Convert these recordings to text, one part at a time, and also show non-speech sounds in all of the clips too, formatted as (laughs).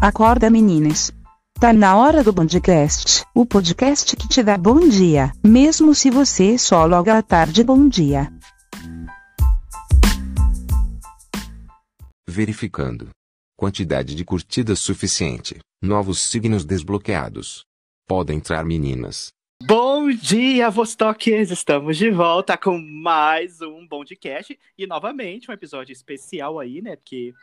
Acorda meninas. Tá na hora do Bondcast, o podcast que te dá bom dia, mesmo se você só loga à tarde bom dia. Verificando. Quantidade de curtidas suficiente. Novos signos desbloqueados. Podem entrar meninas. Bom dia, Vostokers! Estamos de volta com mais um Bondcast e novamente um episódio especial aí, né? Porque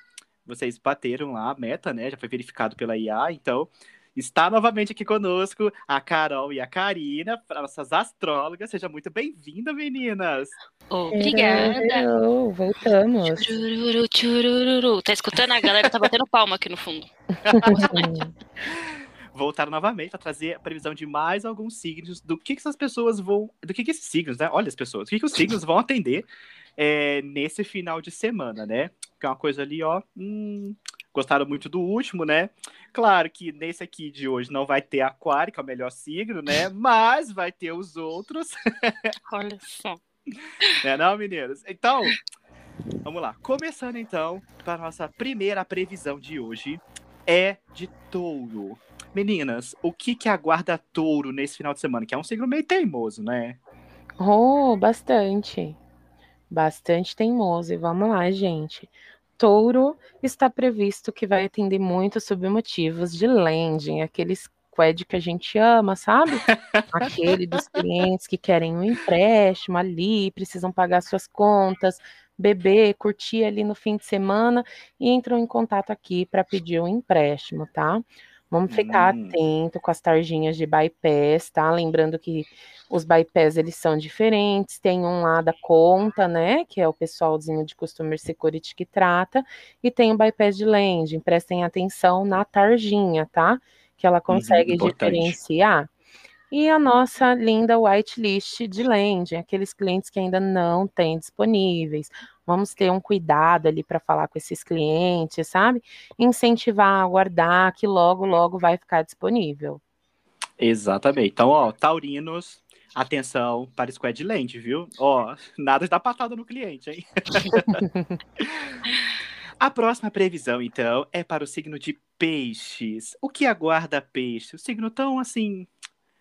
vocês bateram lá a meta, né? Já foi verificado pela IA, então está novamente aqui conosco a Carol e a Karina, nossas astrólogas. Seja muito bem-vinda, meninas! Obrigada! Hello, voltamos. Chururu, chururu. Tá escutando? A galera tá batendo palma aqui no fundo. (laughs) Voltaram novamente para trazer a previsão de mais alguns signos, do que, que essas pessoas vão. Do que, que esses signos, né? Olha as pessoas, do que, que os signos vão atender é, nesse final de semana, né? Que é uma coisa ali, ó. Hum, gostaram muito do último, né? Claro que nesse aqui de hoje não vai ter Aquário, que é o melhor signo, né? (laughs) Mas vai ter os outros. (laughs) Olha só. Né, não, meninos? Então, vamos lá. Começando então para a nossa primeira previsão de hoje é de touro. Meninas, o que que aguarda touro nesse final de semana? Que é um signo meio teimoso, né? Oh, bastante. Bastante teimoso. E vamos lá, gente. Touro está previsto que vai atender muito sobre motivos de lending, aqueles qued que a gente ama, sabe? (laughs) Aquele dos clientes que querem um empréstimo ali, precisam pagar suas contas, beber, curtir ali no fim de semana e entram em contato aqui para pedir um empréstimo, tá? Vamos ficar Hum. atento com as tarjinhas de bypass, tá? Lembrando que os bypass eles são diferentes, tem um lá da conta, né, que é o pessoalzinho de Customer Security que trata, e tem o bypass de lending. Prestem atenção na tarjinha, tá? Que ela consegue importante. diferenciar. E a nossa linda whitelist de lending, aqueles clientes que ainda não têm disponíveis. Vamos ter um cuidado ali para falar com esses clientes, sabe? Incentivar a guardar, que logo, logo vai ficar disponível. Exatamente. Então, ó, taurinos, atenção para Squad Land, viu? Ó, nada de dar patada no cliente, hein? (laughs) A próxima previsão, então, é para o signo de peixes. O que aguarda peixe? O signo tão assim.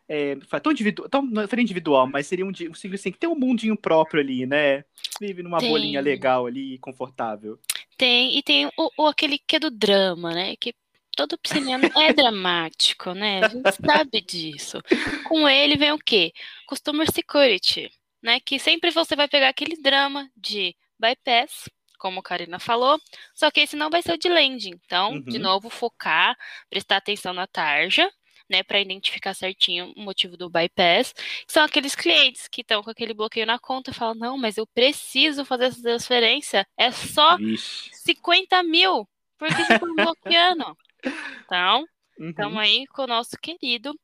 É, tão, individu tão não seria individual, mas seria um, um signo assim que tem um mundinho próprio ali, né? Vive numa Tem. bolinha legal ali, confortável. Tem, e tem o, o- aquele que é do drama, né? Que todo pisciniano é (laughs) dramático, né? A gente sabe disso. Com ele vem o quê? Customer Security, né? Que sempre você vai pegar aquele drama de bypass, como a Karina falou, só que esse não vai ser o de lending. Então, de Uhum. novo, focar, prestar atenção na tarja, né, para identificar certinho o motivo do bypass. São aqueles clientes que estão com aquele bloqueio na conta e falam: não, mas eu preciso fazer essa transferência, é só Vixe. 50 mil, porque estão bloqueando. (laughs) Então, Uhum. estamos aí com o nosso querido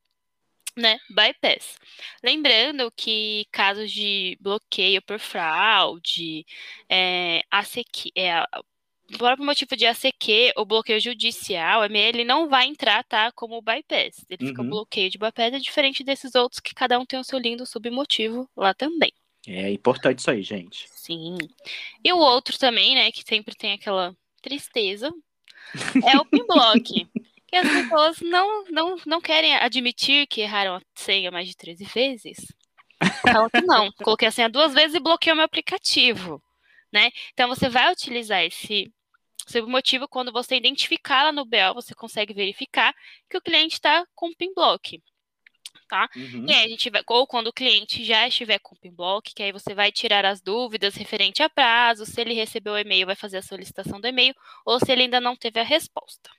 né, bypass. Lembrando que casos de bloqueio por fraude, é, ACQ, é, a- o próprio motivo de ACQ ou bloqueio judicial, ele não vai entrar, tá, como bypass. Ele fica Uhum. bloqueio de bypass, é diferente desses outros que cada um tem o seu lindo submotivo lá também. É importante isso aí, gente. Sim. E o outro também, né, que sempre tem aquela tristeza, (laughs) é o pinblock. que as pessoas não, não, não querem admitir que erraram a senha mais de 13 vezes. Falam que não, coloquei a senha duas vezes e bloqueei o meu aplicativo, né? Então você vai utilizar esse submotivo quando você identificar lá no BO, você consegue verificar que o cliente está com pinblock. Uhum. E aí a gente vai, ou quando o cliente já estiver com o PIN-block, que aí você vai tirar as dúvidas referente a prazo, se ele recebeu o e-mail, vai fazer a solicitação do e-mail, ou se ele ainda não teve a resposta.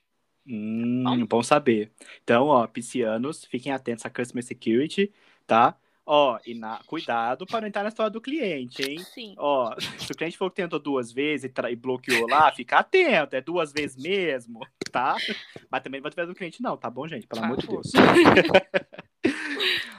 Hum, bom saber. Então, ó, piscianos, fiquem atentos à Customer Security, tá? Ó, e na... cuidado para não entrar na história do cliente, hein? Sim. Ó, se o cliente for que tentou duas vezes e, tra- e bloqueou lá, fica atento, é duas vezes mesmo, tá? Mas também não vai através do cliente, não, tá bom, gente? Pelo Por amor de. Deus. (laughs)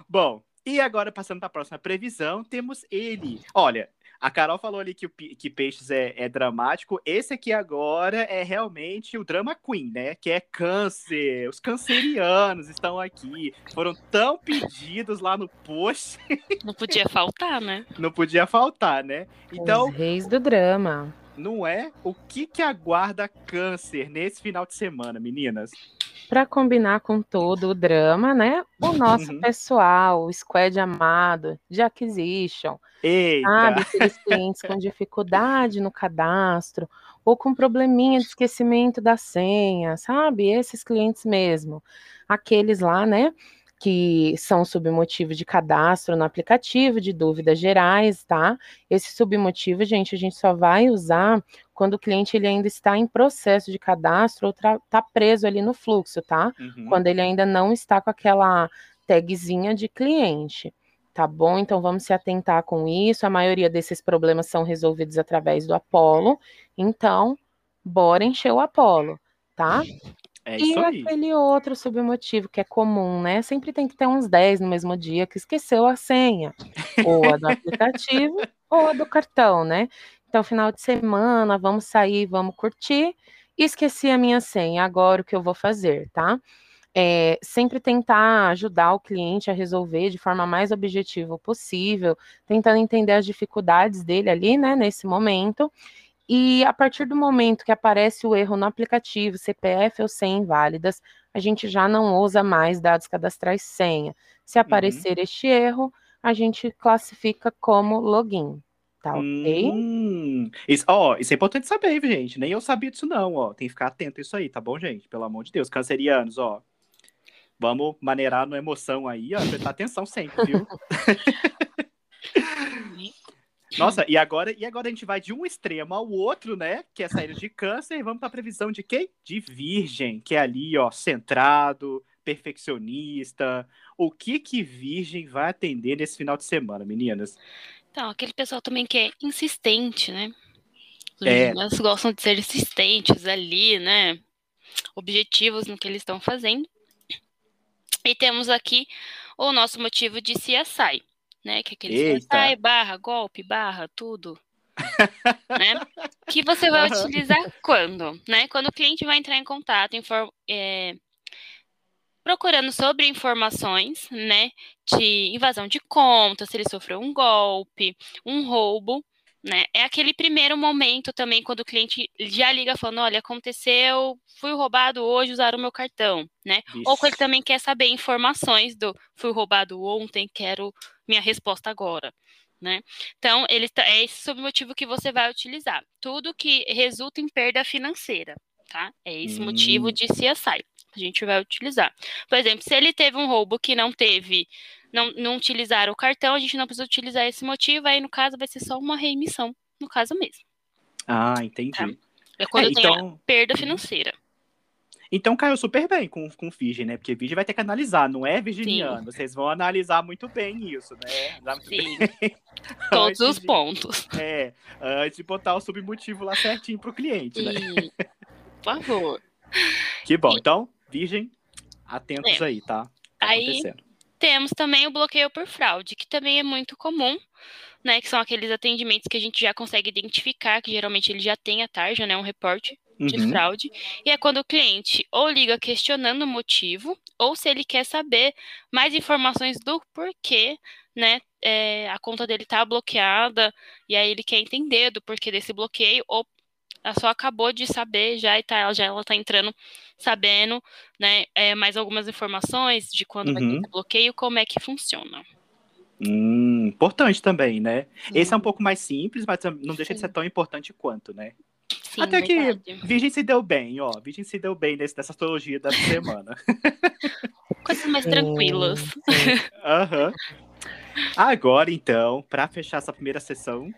bom, e agora passando para a próxima previsão, temos ele. Olha, a Carol falou ali que, o, que Peixes é, é dramático. Esse aqui agora é realmente o drama queen, né? Que é câncer. Os cancerianos estão aqui. Foram tão pedidos lá no post, Não podia faltar, né? (laughs) não podia faltar, né? Então, Os reis do drama. Não é? O que que aguarda câncer nesse final de semana, meninas? Para combinar com todo o drama, né? O nosso Uhum. pessoal, o squad amado de acquisition, Eita! sabe? Aqueles clientes com dificuldade no cadastro ou com probleminha de esquecimento da senha, sabe? Esses clientes mesmo. Aqueles lá, né? Que são submotivo de cadastro no aplicativo, de dúvidas gerais, tá? Esse submotivo, gente, a gente só vai usar quando o cliente ele ainda está em processo de cadastro ou está preso ali no fluxo, tá? Uhum. Quando ele ainda não está com aquela tagzinha de cliente, tá bom? Então vamos se atentar com isso. A maioria desses problemas são resolvidos através do Apollo. Então, bora encher o Apollo, tá? É E aquele outro submotivo que é comum, né? Sempre tem que ter uns 10 no mesmo dia que esqueceu a senha, ou a do aplicativo, (laughs) ou a do cartão, né? Então, final de semana, vamos sair, vamos curtir. Esqueci a minha senha, agora o que eu vou fazer, tá? É, sempre tentar ajudar o cliente a resolver de forma mais objetiva possível, tentando entender as dificuldades dele ali, né, nesse momento. E a partir do momento que aparece o erro no aplicativo, CPF ou senha inválidas, a gente já não usa mais dados cadastrais senha. Se aparecer este erro, a gente classifica como login. Tá ok? Hum, isso, ó, isso é importante saber, gente. Nem eu sabia disso, não, ó. Tem que ficar atento a isso aí, tá bom, gente? Pelo amor de Deus. Cancerianos, ó. Vamos maneirar na emoção aí, ó. Prestar atenção sempre, viu? (laughs) Nossa, e agora, e agora a gente vai de um extremo ao outro, né? Que é saída de câncer, e vamos pra previsão de quem? De virgem, que é ali, ó, centrado, perfeccionista. O que que virgem vai atender nesse final de semana, meninas? Então, aquele pessoal também que é insistente, né? É. meninos gostam de ser insistentes ali, né? Objetivos no que eles estão fazendo. E temos aqui o nosso motivo de CSI, né? Que é aquele. CSI barra golpe, barra tudo. né? (laughs) Que você vai Aham. utilizar quando? Né? Quando o cliente vai entrar em contato, infor- é, procurando sobre informações, né? De invasão de conta, se ele sofreu um golpe, um roubo, né? É aquele primeiro momento também quando o cliente já liga falando, olha, aconteceu, fui roubado hoje, usaram o meu cartão, né? Ou quando ele também quer saber informações do fui roubado ontem, quero minha resposta agora, né? Então, ele tá- é esse submotivo que você vai utilizar. Tudo que resulta em perda financeira, tá? É esse Hum. motivo de CSI. A gente vai utilizar. Por exemplo, se ele teve um roubo que não teve, não, não utilizaram o cartão, a gente não precisa utilizar esse motivo, aí no caso vai ser só uma reemissão, no caso mesmo. Ah, entendi. Tá. É quando É, tem então, perda financeira. Então caiu super bem com, com Virgem, né? Porque Virgem vai ter que analisar, não é virginiano. Vocês vão analisar muito bem isso, né? Sim. (laughs) Todos os de- pontos. É, antes de botar o submotivo lá certinho pro cliente, né? E, por favor. Que bom. Então, Virgem, atentos É. aí, tá? Tá Aí-. Temos também o bloqueio por fraude, que também é muito comum, né? Que são aqueles atendimentos que a gente já consegue identificar, que geralmente ele já tem a tarja, né? Um reporte de Uhum. fraude. E é quando o cliente ou liga questionando o motivo, ou se ele quer saber mais informações do porquê, né? é, a conta dele tá bloqueada, e aí ele quer entender do porquê desse bloqueio, ou ela só acabou de saber já e tá, já ela tá entrando sabendo, né? é, mais algumas informações de quando vai ter Uhum. bloqueio, como é que funciona. Hum, importante também, né? Esse é um pouco mais simples, mas não deixa de ser tão importante quanto, né? Sim, Até que verdade. Virgem se deu bem, ó. Virgem se deu bem nesse, nessa astrologia da (laughs) semana. Coisas mais Sim, tranquilas. sim. Aham. Agora, então, pra fechar essa primeira sessão,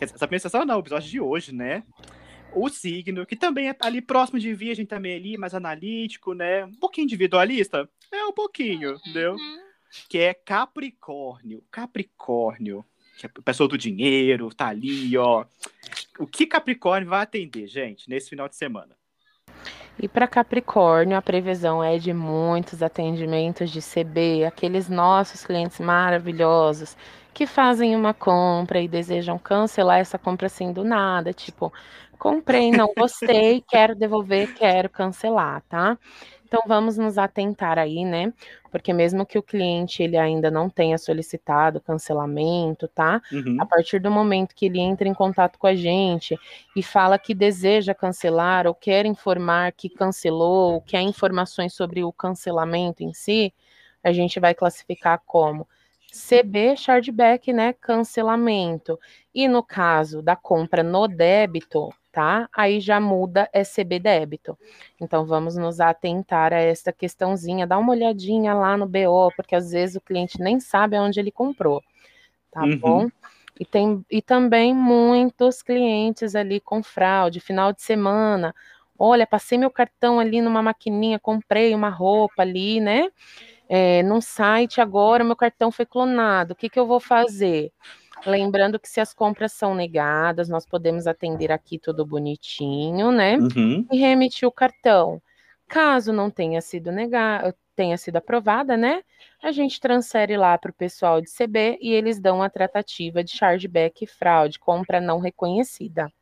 essa primeira sessão não, o episódio de hoje, né? O signo, que também é ali próximo de Virgem, também ali, mais analítico, né? Um pouquinho individualista. É um pouquinho, entendeu? Uhum. Que é Capricórnio. Capricórnio, que é a pessoa do dinheiro, tá ali, ó. O que Capricórnio vai atender, gente, nesse final de semana? E para Capricórnio, a previsão é de muitos atendimentos de CB, aqueles nossos clientes maravilhosos que fazem uma compra e desejam cancelar essa compra assim do nada, tipo, comprei, não gostei, (laughs) quero devolver, quero cancelar, tá? Então vamos nos atentar aí, né? Porque mesmo que o cliente ele ainda não tenha solicitado cancelamento, tá? Uhum. A partir do momento que ele entra em contato com a gente e fala que deseja cancelar ou quer informar que cancelou, quer informações sobre o cancelamento em si, a gente vai classificar como CB chargeback, né, cancelamento. E no caso da compra no débito, tá? Aí já muda SB débito. Então vamos nos atentar a essa questãozinha, dá uma olhadinha lá no BO, porque às vezes o cliente nem sabe aonde ele comprou. Tá Uhum. bom? E, tem, e também muitos clientes ali com fraude, final de semana. Olha, passei meu cartão ali numa maquininha, comprei uma roupa ali, né? É, num site agora, meu cartão foi clonado. O que, que eu vou fazer? Lembrando que se as compras são negadas, nós podemos atender aqui tudo bonitinho, né? Uhum. E remitir o cartão. Caso não tenha sido negado, tenha sido aprovada, né? A gente transfere lá para o pessoal de CB e eles dão a tratativa de chargeback e fraude, compra não reconhecida.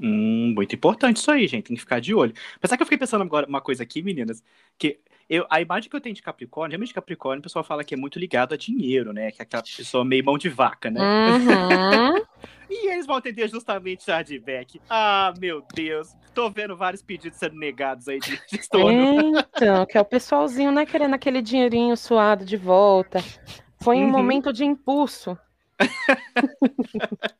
Hum, muito importante isso aí, gente. Tem que ficar de olho. Apesar que eu fiquei pensando agora uma coisa aqui, meninas, que eu, a imagem que eu tenho de Capricórnio, realmente Capricórnio, o pessoal fala que é muito ligado a dinheiro, né? Que é aquela pessoa meio mão de vaca, né? Uhum. (laughs) E eles vão atender justamente chargeback. Ah, meu Deus. Tô vendo vários pedidos sendo negados aí de (laughs) de estorno. Então, que é o pessoalzinho, né, querendo aquele dinheirinho suado de volta. Foi um Uhum. momento de impulso. (laughs)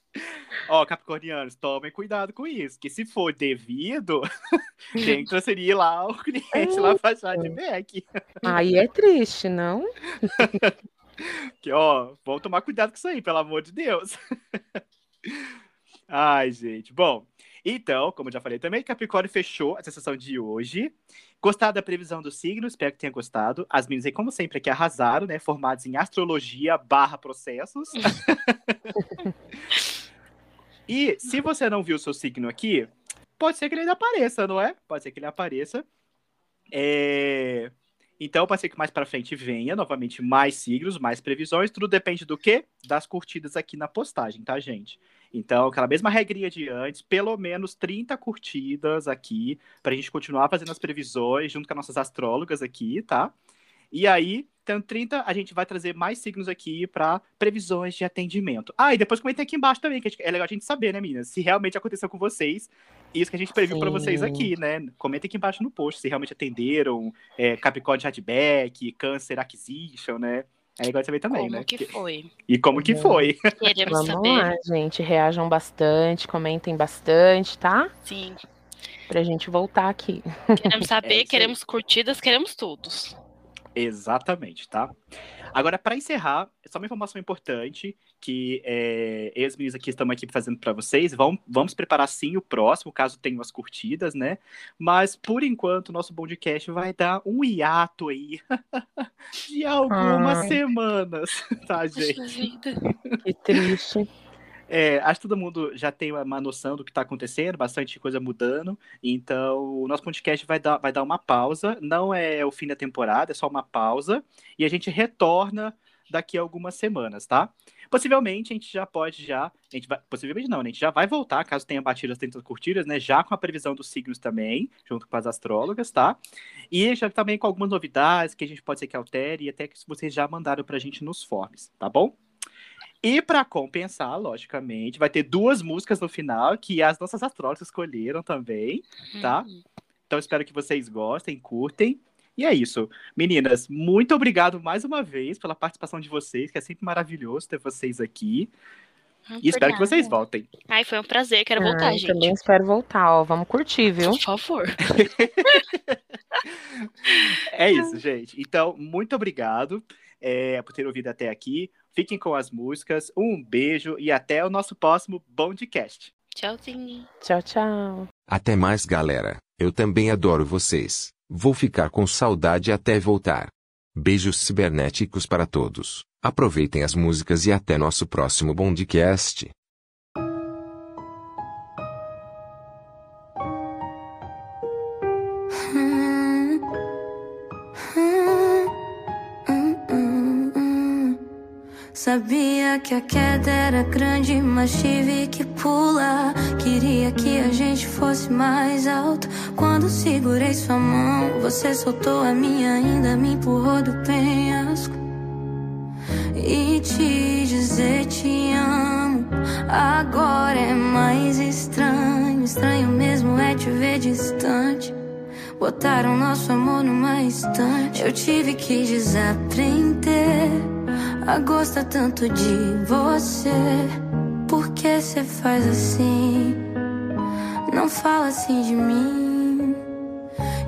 Ó, Capricornianos, tomem cuidado com isso. Que se for devido, (laughs) tem que transferir lá o cliente lá pra chargeback. Aí é triste, não? (laughs) Que, ó, vamos tomar cuidado com isso aí, pelo amor de Deus. Ai, gente. Bom, então, como já falei também, Capricórnio fechou a sessão de hoje. Gostaram da previsão do signo? Espero que tenha gostado. As meninas aí, como sempre, aqui arrasaram, né? Formadas em astrologia barra processos. (laughs) e se você não viu o seu signo aqui, pode ser que ele ainda apareça, não é? Pode ser que ele apareça. É... Então, pode ser que mais para frente venha novamente mais signos, mais previsões. Tudo depende do quê? Das curtidas aqui na postagem, tá, gente? Então, aquela mesma regrinha de antes, pelo menos 30 curtidas aqui, pra gente continuar fazendo as previsões junto com as nossas astrólogas aqui, tá? E aí, tendo 30, a gente vai trazer mais signos aqui para previsões de atendimento. Ah, e depois comenta aqui embaixo também, que é legal a gente saber, né, meninas? Se realmente aconteceu com vocês, isso que a gente previu para vocês aqui, né? Comenta aqui embaixo no post se realmente atenderam, é, Capricórnio Chatback, Câncer Acquisition, né? É legal saber também, Como né? que foi? E como que foi. Queremos Vamos saber. lá, gente. Reajam bastante, comentem bastante, tá? Sim. Pra gente voltar aqui. Queremos (laughs) É saber, aí. queremos curtidas, queremos todos. Exatamente, tá? Agora, para encerrar, só uma informação importante que é, eu e os meninos aqui estamos aqui fazendo para vocês. Vamos, vamos preparar sim o próximo, caso tenha umas curtidas, né? Mas, por enquanto, o nosso podcast vai dar um hiato aí (laughs) de algumas Ai. semanas, (laughs) tá, gente? Poxa vida. Que triste. É, acho que todo mundo já tem uma noção do que está acontecendo, bastante coisa mudando. Então, o nosso podcast vai dar, vai dar uma pausa. Não é o fim da temporada, é só uma pausa. E a gente retorna daqui a algumas semanas, tá? Possivelmente a gente já pode já. A gente vai, possivelmente não, né? A gente já vai voltar, caso tenha batido as 30 curtidas, né? Já com a previsão dos signos também, junto com as astrólogas, tá? E já também com algumas novidades que a gente pode ser que altere e até que vocês já mandaram pra gente nos forms, tá bom? E para compensar, logicamente, vai ter duas músicas no final que as nossas astrólogas escolheram também, tá? Uhum. Então espero que vocês gostem, curtem. E é isso. Meninas, muito obrigado mais uma vez pela participação de vocês, que é sempre maravilhoso ter vocês aqui. Não E espero por que vocês nada. voltem. Ai, foi um prazer, quero voltar, Ai, gente. Também espero voltar, ó. Vamos curtir, viu? Por favor. (laughs) É isso, gente. Então, muito obrigado é, por ter ouvido até aqui. Fiquem com as músicas. Um beijo e até o nosso próximo Bondcast. Tchauzinho. Tchau, tchau. Até mais, galera. Eu também adoro vocês. Vou ficar com saudade até voltar. Beijos cibernéticos para todos. Aproveitem as músicas e até nosso próximo Bondcast. Sabia que a queda era grande, mas tive que pular. Que queria que a gente fosse mais alto. Quando segurei sua mão, você soltou a minha, ainda me empurrou do penhasco. E te dizer te amo, agora é mais estranho. Estranho mesmo é te ver distante. Botaram nosso amor numa estante. Eu tive que desaprender a gostar tanto de você. Por que você faz assim? Não fala assim de mim.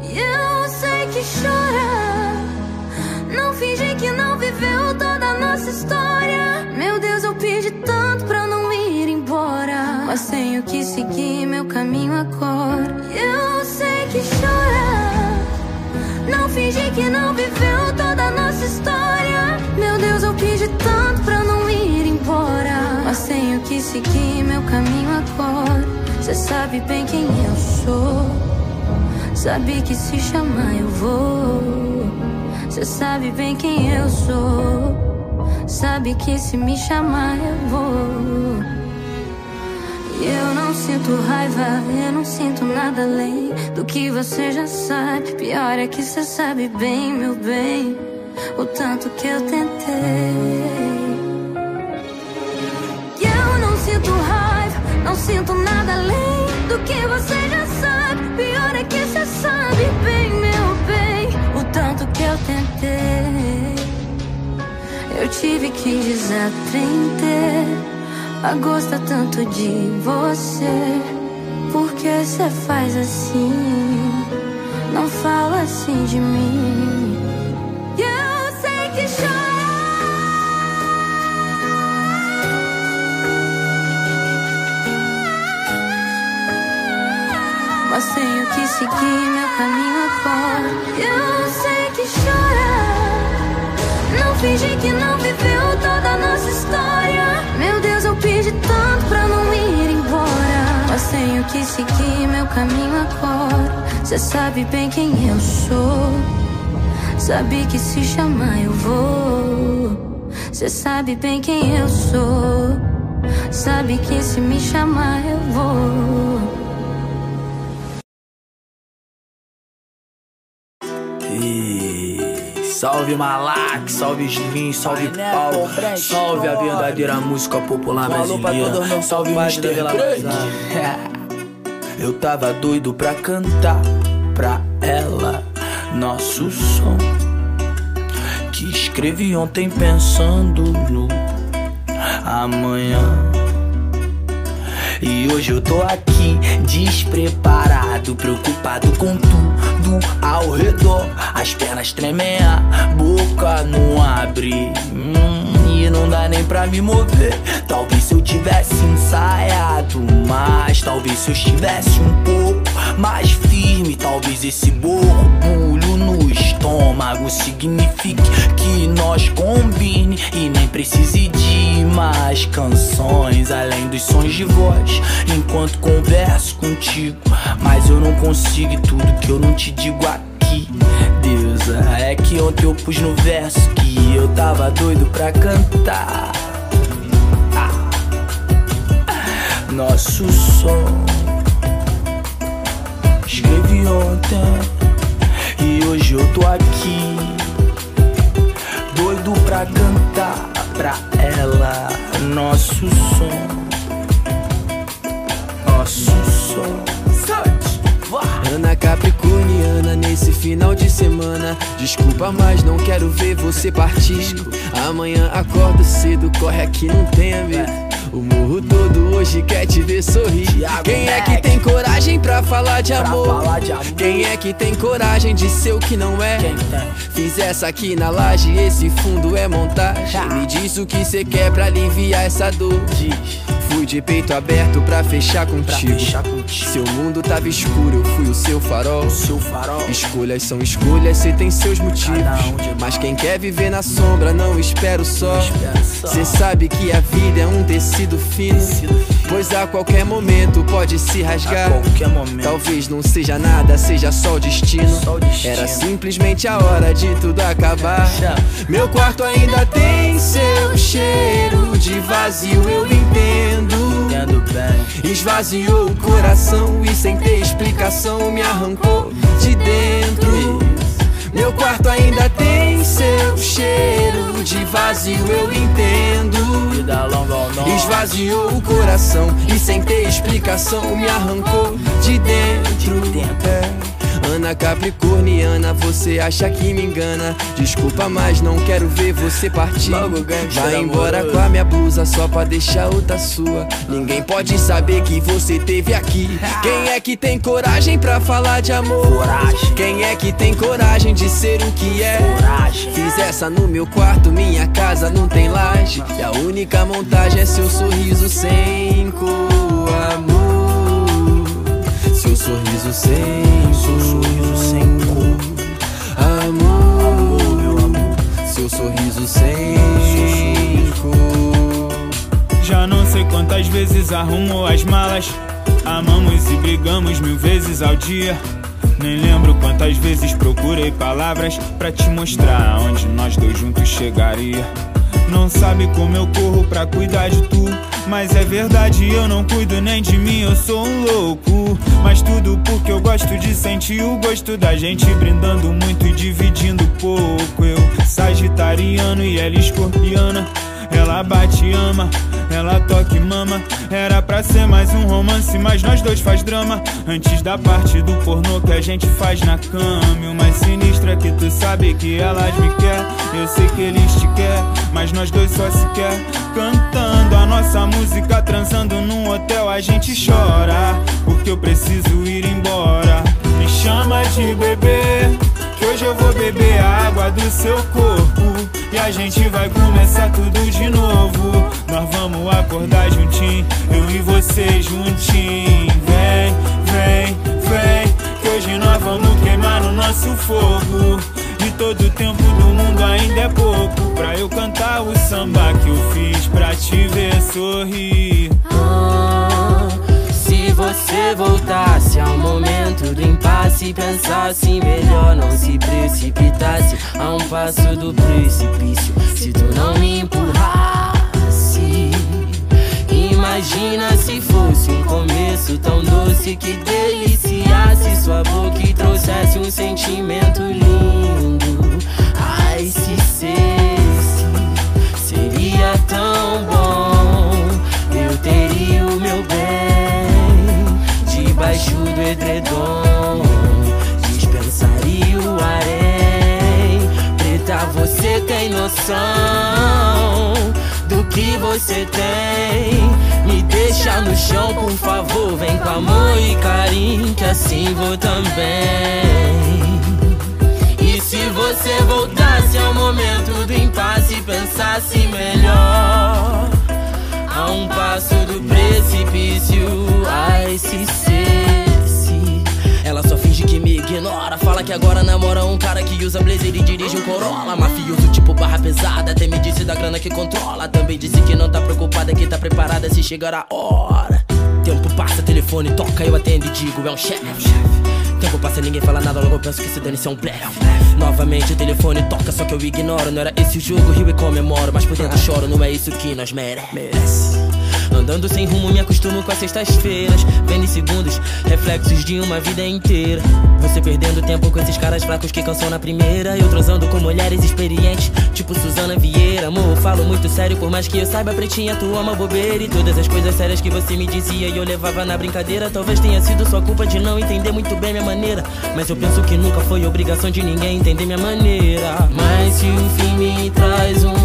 Eu sei que chora. Não finge que não viveu toda a nossa história. Meu Deus, eu pedi tanto pra não ir embora. Mas tenho que seguir meu caminho agora. Eu sei que chora. Não finge que não viveu toda a nossa história. Meu Deus, eu pedi tanto pra não ir embora. Mas tenho que seguir meu caminho agora. Cê sabe bem quem eu sou. Sabe que se chamar eu vou. Cê sabe bem quem eu sou. Sabe que se me chamar eu vou. Eu não sinto raiva, eu não sinto nada além do que você já sabe. Pior é que você sabe bem, meu bem, o tanto que eu tentei. E eu não sinto raiva, não sinto nada além do que você já sabe. Pior é que você sabe bem, meu bem, o tanto que eu tentei. Eu tive que desaprender a gostar tanto de você. Por que você faz assim? Não fala assim de mim. Seguir meu caminho agora. Eu sei que chora. Não finge que não viveu toda a nossa história. Meu Deus, eu pedi tanto pra não ir embora. Mas tenho que seguir meu caminho agora. Cê sabe bem quem eu sou. Sabe que se chamar eu vou. Cê sabe bem quem eu sou. Sabe que se me chamar eu vou. Salve Malak, salve Slim, salve Paulo, salve a verdadeira música popular brasileira, salve Mr. (laughs) Eu tava doido pra cantar pra ela. Nosso som que escrevi ontem pensando no amanhã. E hoje eu tô aqui despreparado, preocupado com tudo ao redor. As pernas tremem, a boca não abre. Hum, e não dá nem pra me mover. Talvez se eu tivesse ensaiado mais, talvez se eu estivesse um pouco mais firme, talvez esse borbulho no estômago signifique que nós combine e nem precise de mais canções além dos sons de voz enquanto converso contigo. Mas eu não consigo tudo que eu não te digo aqui. Deusa, é que ontem eu pus no verso que eu tava doido pra cantar. Nosso som escrevi ontem e hoje eu tô aqui doido pra cantar pra ela nosso som nosso som Ana Capricorniana nesse final de semana. Desculpa, mas não quero ver você partir. Amanhã acordo cedo, corre aqui, não medo. O morro todo hoje quer te ver sorrir. Quem é que tem coragem pra falar de amor? Quem é que tem coragem de ser o que não é? Fiz essa aqui na laje, esse fundo é montagem. Me diz o que cê quer pra aliviar essa dor. Fui de peito aberto pra fechar contigo. Seu mundo tava escuro, eu fui o seu farol. Escolhas são escolhas, cê tem seus motivos. Mas quem quer viver na sombra não espera o sol. Cê sabe que a vida é um tecido fino. Pois a qualquer momento pode se rasgar. Talvez não seja nada, seja só o destino. Só o destino. Era simplesmente a hora de tudo acabar. Já. Meu quarto ainda tem seu cheiro de vazio, eu entendo. Entendo bem. Esvaziou o coração e sem ter explicação me arrancou de dentro. Meu quarto ainda tem seu cheiro de vazio, eu entendo. Esvaziou o coração e sem ter explicação me arrancou Ana Capricorniana, você acha que me engana? Desculpa, mas não quero ver você partir. Vai embora com a minha blusa só pra deixar outra sua. Ninguém pode saber que você teve aqui. Quem é que tem coragem pra falar de amor? Coragem. Quem é que tem coragem de ser o que é? Coragem. Fiz essa no meu quarto, minha casa não tem laje. E a única montagem é seu sorriso sem cor, amor. Seu sorriso sem Seu sorriso sem cor. amor. Meu amor. Seu sorriso sem cor. Já não sei quantas vezes arrumo as malas. Amamos e brigamos mil vezes ao dia. Nem lembro quantas vezes procurei palavras pra te mostrar aonde nós dois juntos chegaria. Não sabe como eu corro pra cuidar de tu. Mas é verdade, eu não cuido nem de mim, eu sou um louco. Mas tudo porque eu gosto de sentir o gosto da gente brindando muito e dividindo pouco. Eu, sagitariano e ela escorpiana. Ela bate e ama, ela toca e mama. Era pra ser mais um romance, mas nós dois faz drama. Antes da parte do pornô que a gente faz na cama. E o mais sinistro é que tu sabe que elas me quer. Eu sei que eles te quer, mas nós dois só se quer. Cantando nossa música, transando num hotel, a gente chora. Porque eu preciso ir embora. Me chama de bebê. Que hoje eu vou beber a água do seu corpo E a gente vai começar tudo de novo Nós vamos acordar juntinho Eu e você juntinho Vem, vem, vem Que hoje nós vamos queimar no nosso fogo E todo o tempo do mundo ainda é pouco Pra eu cantar o samba que eu fiz Pra te ver sorrir Ah, Se você voltasse ao momento do impasse, pensasse melhor, não se precipitasse a um passo do precipício. Se tu não me empurrasse, imagina se fosse um começo tão doce que deliciasse sua boca e trouxesse um sentimento amor e carinho, que assim vou também. E se você voltasse ao momento do impasse e pensasse melhor A um passo do precipício Ai, se cesse Ela só finge que me ignora. Fala que agora namora um cara que usa blazer e dirige um Corolla. Mafioso tipo barra pesada. Até me disse da grana que controla. Também disse que não tá preocupada, que tá preparada se chegar a hora. Tempo passa, telefone toca, eu atendo e digo: é um chefe. Tempo passa, ninguém fala nada, logo eu penso que esse dane é um blefe. Novamente o telefone toca, só que eu ignoro. Não era esse o jogo, rio e comemoro. Mas por dentro choro, não é isso que nós merece. Andando sem rumo, me acostumo com as sextas-feiras. Vendo em segundos, reflexos de uma vida inteira. Você perdendo tempo com esses caras fracos que cansam na primeira. Eu transando com mulheres experientes, tipo Suzana Vieira. Amor, falo muito sério, por mais que eu saiba, pretinha, tu ama bobeira. E todas as coisas sérias que você me dizia e eu levava na brincadeira. Talvez tenha sido sua culpa de não entender muito bem minha maneira. Mas eu penso que nunca foi obrigação de ninguém entender minha maneira. Mas se o fim me traz um